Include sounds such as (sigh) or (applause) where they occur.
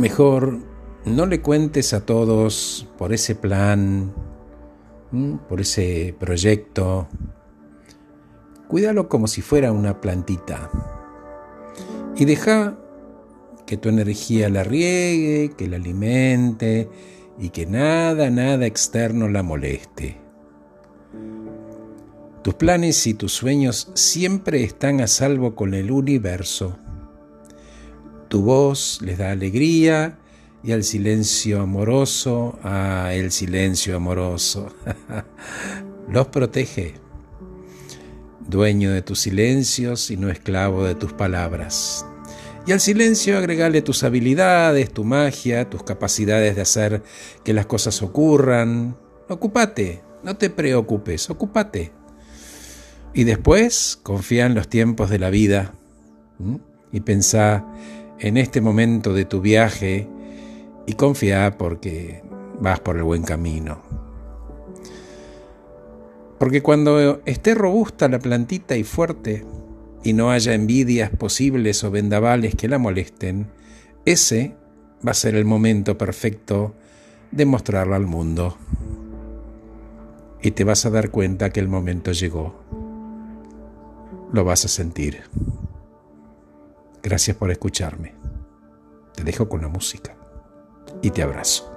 Mejor no le cuentes a todos por ese plan, por ese proyecto. Cuídalo como si fuera una plantita. Y deja que tu energía la riegue, que la alimente y que nada, nada externo la moleste. Tus planes y tus sueños siempre están a salvo con el universo. Tu voz les da alegría y al silencio amoroso, a el silencio amoroso, (laughs) los protege. Dueño de tus silencios y no esclavo de tus palabras. Y al silencio agregale tus habilidades, tu magia, tus capacidades de hacer que las cosas ocurran. Ocúpate, no te preocupes, ocúpate. Y después confía en los tiempos de la vida y pensá en este momento de tu viaje y confía porque vas por el buen camino. Porque cuando esté robusta la plantita y fuerte y no haya envidias posibles o vendavales que la molesten, ese va a ser el momento perfecto de mostrarla al mundo. Y te vas a dar cuenta que el momento llegó lo vas a sentir. Gracias por escucharme. Te dejo con la música y te abrazo.